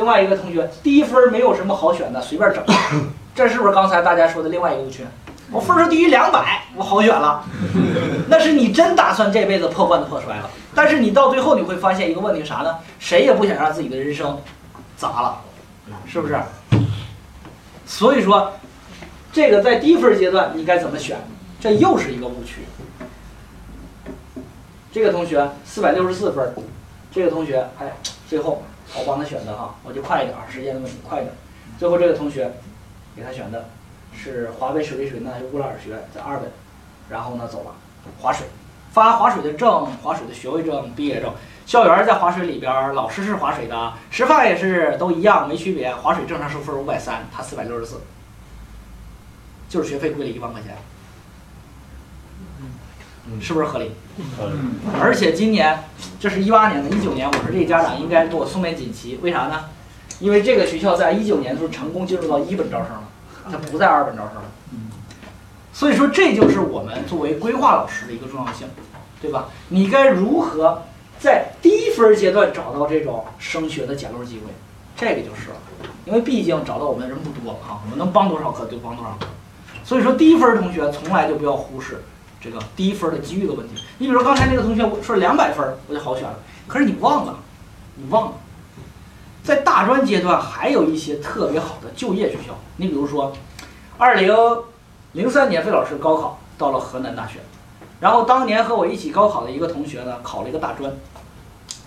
另外一个同学低分没有什么好选的，随便整。这是不是刚才大家说的另外一个误区？我分数低于两百，我好选了，那是你真打算这辈子破罐子破摔了。但是你到最后你会发现一个问题啥呢？谁也不想让自己的人生砸了，是不是？所以说，这个在低分阶段你该怎么选？这又是一个误区。这个同学四百六十四分，这个同学哎，最后我帮他选的哈，我就快一点，时间的问题，快一点。最后这个同学给他选的是华北水利水电学乌拉尔学院在二本，然后呢走了，划水，发划水的证，划水的学位证、毕业证，校园在划水里边，老师是划水的，师范也是都一样，没区别。划水正常收分五百三，他四百六十四，就是学费贵了一万块钱。是不是合理？而且今年，这是一八年的，一九年，我说这家长应该给我送面锦旗，为啥呢？因为这个学校在一九年的时候成功进入到一本招生了，它不在二本招生了。所以说，这就是我们作为规划老师的一个重要性，对吧？你该如何在低分阶段找到这种升学的捡漏机会？这个就是了，因为毕竟找到我们的人不多啊，我们能帮多少课就帮多少课。所以说，低分同学从来就不要忽视。这个低分的机遇的问题，你比如说刚才那个同学说两百分我就好选了，可是你忘了，你忘了，在大专阶段还有一些特别好的就业学校，你比如说，二零零三年费老师高考到了河南大学，然后当年和我一起高考的一个同学呢考了一个大专，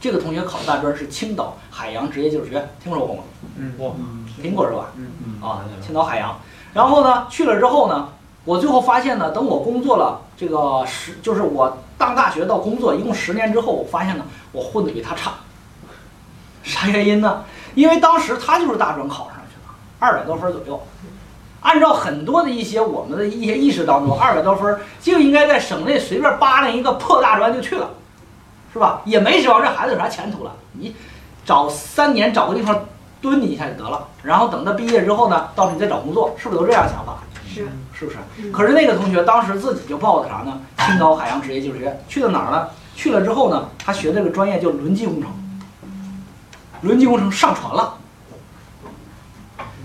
这个同学考的大专是青岛海洋职业技术学院，听说过吗？嗯，我，听过。是吧？嗯嗯，啊，青岛海洋，然后呢去了之后呢。我最后发现呢，等我工作了这个十，就是我上大学到工作一共十年之后，我发现呢，我混的比他差。啥原因呢？因为当时他就是大专考上去了，二百多分左右。按照很多的一些我们的一些意识当中，二百多分就应该在省内随便扒拉一个破大专就去了，是吧？也没指望这孩子有啥前途了。你找三年找个地方蹲你一下就得了，然后等他毕业之后呢，到时候你再找工作，是不是都这样想法？是。是不是？可是那个同学当时自己就报的啥呢？青岛海洋职业技术学院去了哪儿呢？去了之后呢，他学这个专业叫轮机工程。轮机工程上船了。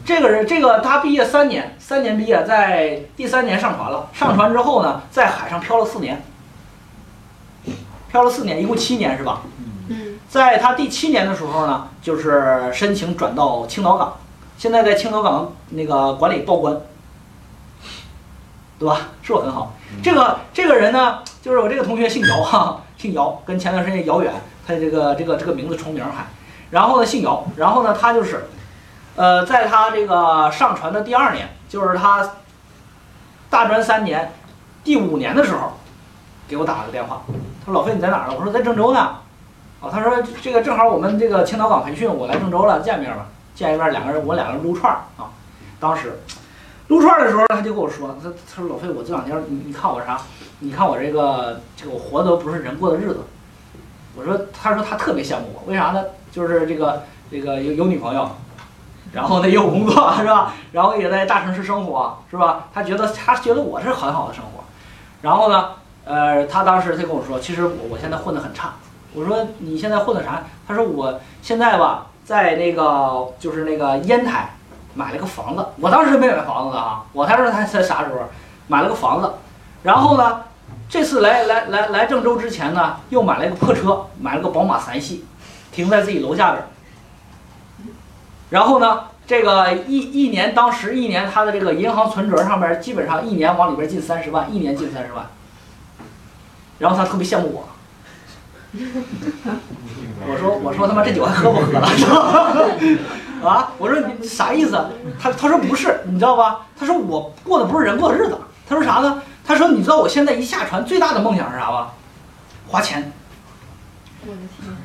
这个人，这个他毕业三年，三年毕业，在第三年上船了。上船之后呢，在海上漂了四年，漂了四年，一共七年是吧？嗯。在他第七年的时候呢，就是申请转到青岛港，现在在青岛港那个管理报关。对吧？是不很好？这个这个人呢，就是我这个同学姓姚哈，姓姚，跟前段时间姚远，他这个这个这个名字重名还。然后呢，姓姚，然后呢，他就是，呃，在他这个上传的第二年，就是他大专三年第五年的时候，给我打了个电话，他说老费你在哪儿呢？我说在郑州呢。哦，他说这个正好我们这个青岛港培训，我来郑州了，见面吧，见一面，两个人我两个人撸串儿啊，当时。撸串的时候，他就跟我说：“他他说老费，我这两天你你看我啥？你看我这个这个我活的不是人过的日子。”我说：“他说他特别羡慕我，为啥呢？就是这个这个有有女朋友，然后呢也有工作 是吧？然后也在大城市生活是吧？他觉得他觉得我是很好的生活。然后呢，呃，他当时他跟我说，其实我我现在混得很差。我说你现在混的啥？他说我现在吧，在那个就是那个烟台。”买了个房子，我当时没买房子的啊，我才知道他才啥时候买了个房子，然后呢，这次来来来来郑州之前呢，又买了一个破车，买了个宝马三系，停在自己楼下边。然后呢，这个一一年当时一年他的这个银行存折上边基本上一年往里边进三十万，一年进三十万。然后他特别羡慕我，我说我说他妈这酒还喝不喝了？啊！我说你啥意思？他他说不是，你知道吧？他说我过的不是人过的日子。他说啥呢？他说你知道我现在一下船最大的梦想是啥吧？花钱。我的天！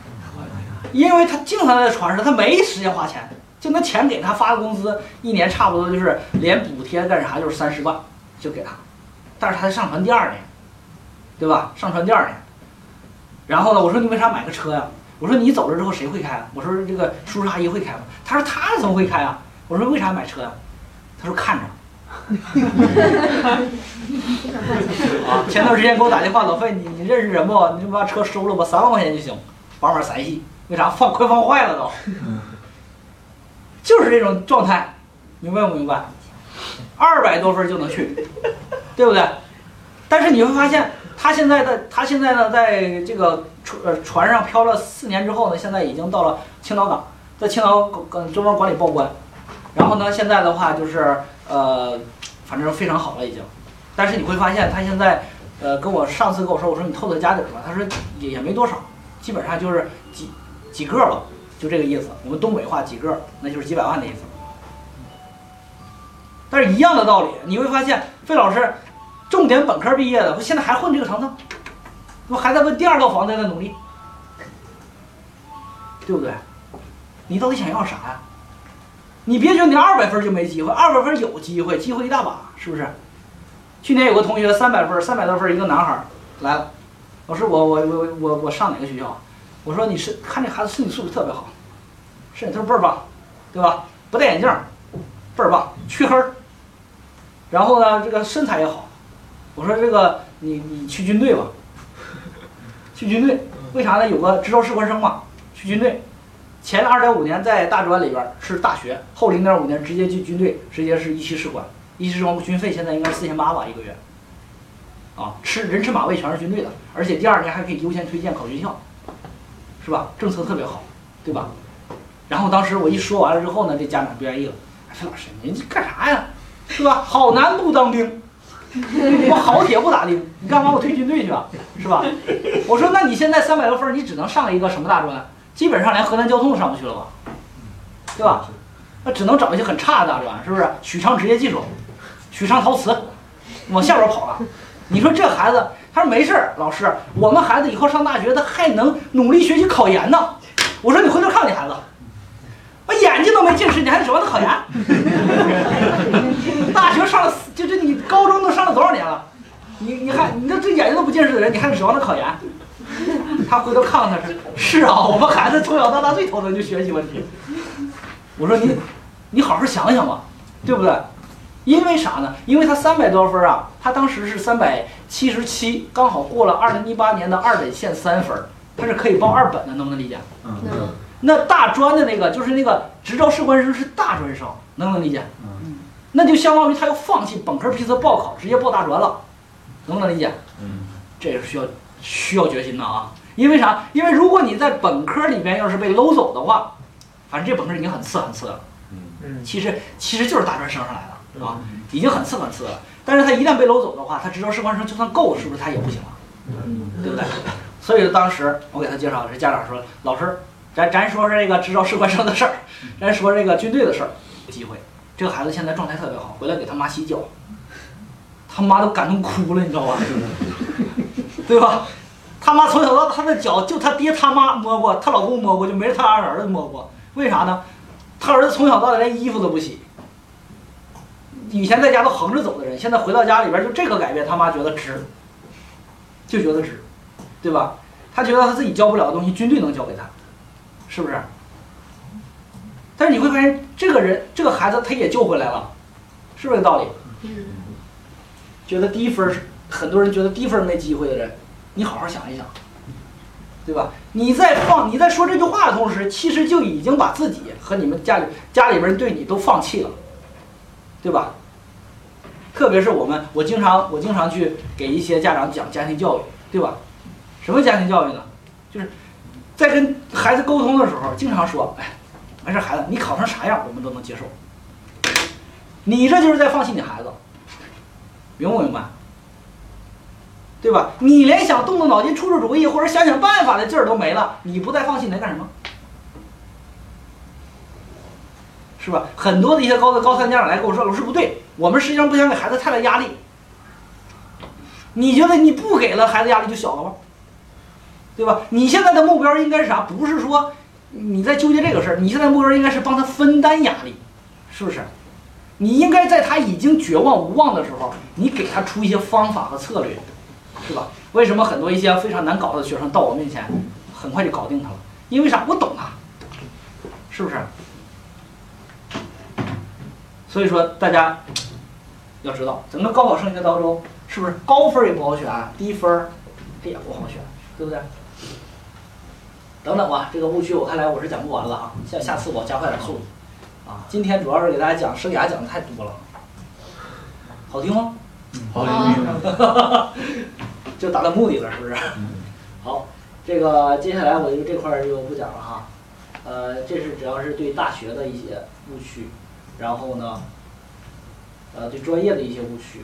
因为他经常在船上，他没时间花钱，就那钱给他发的工资，一年差不多就是连补贴干啥就是三十万，就给他。但是他才上船第二年，对吧？上船第二年。然后呢？我说你为啥买个车呀？我说你走了之后谁会开啊？我说这个叔叔阿姨会开吗？他说他怎么会开啊？我说为啥买车呀？他说看着。啊，前段时间给我打电话，老费，你你认识人不？你就把车收了吧，三万块钱就行，宝马三系。为啥放快放坏了都？就是这种状态，明白不明白？二百多分就能去，对不对？但是你会发现，他现在在他现在呢，在这个船呃船上漂了四年之后呢，现在已经到了青岛港，在青岛港中央管理报关，然后呢，现在的话就是呃，反正非常好了已经。但是你会发现，他现在呃跟我上次跟我说，我说你透透家底儿吧，他说也也没多少，基本上就是几几个吧，就这个意思。我们东北话几个，那就是几百万的意思。但是一样的道理，你会发现费老师重点本科毕业的，不现在还混这个程度，不还在为第二套房子在努力，对不对？你到底想要啥呀？你别觉得你二百分就没机会，二百分有机会，机会一大把，是不是？去年有个同学三百分，三百多分一个男孩来了，老师我我我我我上哪个学校？我说你是看这孩子身体素质特别好，身体素质倍儿棒，对吧？不戴眼镜，倍儿棒，黢黑。然后呢，这个身材也好。我说这个你你去军队吧，去军队，为啥呢？有个支招士官生嘛，去军队。前二点五年在大专里边儿是大学，后零点五年直接进军队，直接是一期士官。一期士官军费现在应该四千八吧一个月。啊，吃人吃马喂全是军队的，而且第二年还可以优先推荐考军校，是吧？政策特别好，对吧？然后当时我一说完了之后呢，这家长不愿意了，说老师您这干啥呀？是吧？好男不当兵，我好铁不咋地，你干嘛我退军队去啊？是吧？我说那你现在三百多分，你只能上一个什么大专？基本上连河南交通都上不去了吧？对吧？那只能找一些很差的大专，是不是？许昌职业技术，许昌陶瓷，往下边跑了。你说这孩子，他说没事儿，老师，我们孩子以后上大学，他还能努力学习考研呢。我说你回头看看你孩子，我眼睛都没近视，你还指望他考研？大学上了，就这你高中都上了多少年了？你你还你这这眼睛都不近视的人，你还指望他考研？他回头看看他是是啊，我们孩子从小到大最头疼就学习问题。我说你你好好想想吧，对不对？因为啥呢？因为他三百多分啊，他当时是三百七十七，刚好过了二零一八年的二本线三分，他是可以报二本的，能不能理解？嗯那大专的那个就是那个执照士官生是大专生，能不能理解？嗯那就相当于他要放弃本科批次报考，直接报大专了，能不能理解？嗯这是需要需要决心的啊！因为啥？因为如果你在本科里边要是被搂走的话，反正这本科已经很次很次了。嗯嗯其实其实就是大专升上来的啊，已经很次很次了。但是他一旦被搂走的话，他执照士官生就算够，是不是他也不行了？对不对？所以当时我给他介绍，这家长说：“老师，咱咱说说这个执照士官生的事儿，咱说这个军队的事儿。机会，这个孩子现在状态特别好，回来给他妈洗脚，他妈都感动哭了，你知道吧？对吧？他妈从小到，他的脚就他爹他妈摸过，他老公摸过，就没他儿子摸过。为啥呢？他儿子从小到大连衣服都不洗。以前在家都横着走的人，现在回到家里边就这个改变，他妈觉得值，就觉得值，对吧？他觉得他自己教不了的东西，军队能教给他，是不是？但是你会发现，这个人这个孩子他也救回来了，是不是这个道理？觉得低分是很多人觉得低分没机会的人，你好好想一想，对吧？你在放你在说这句话的同时，其实就已经把自己和你们家里家里边人对你都放弃了，对吧？特别是我们，我经常我经常去给一些家长讲家庭教育，对吧？什么家庭教育呢？就是在跟孩子沟通的时候，经常说，哎，没事，孩子，你考成啥样我们都能接受。你这就是在放弃你孩子，明不明白？对吧？你连想动动脑筋出出主意或者想想办法的劲儿都没了，你不再放弃，你在干什么？是吧？很多的一些高的高三家长来跟我说，老师不对，我们实际上不想给孩子太大压力。你觉得你不给了孩子压力就小了吗？对吧？你现在的目标应该是啥？不是说你在纠结这个事儿，你现在目标应该是帮他分担压力，是不是？你应该在他已经绝望无望的时候，你给他出一些方法和策略，是吧？为什么很多一些非常难搞的学生到我面前，很快就搞定他了？因为啥？我懂他，是不是？所以说大家要知道，整个高考升学当中，是不是高分也不好选，低分儿它也不好选，对不对？等等吧，这个误区我看来我是讲不完了啊，下下次我加快点速度啊，今天主要是给大家讲生涯讲的太多了，好听吗？好啊听。就达到目的了，是不是？好，这个接下来我就这块儿就不讲了哈。呃，这是主要是对大学的一些误区，然后呢，呃，对专业的一些误区。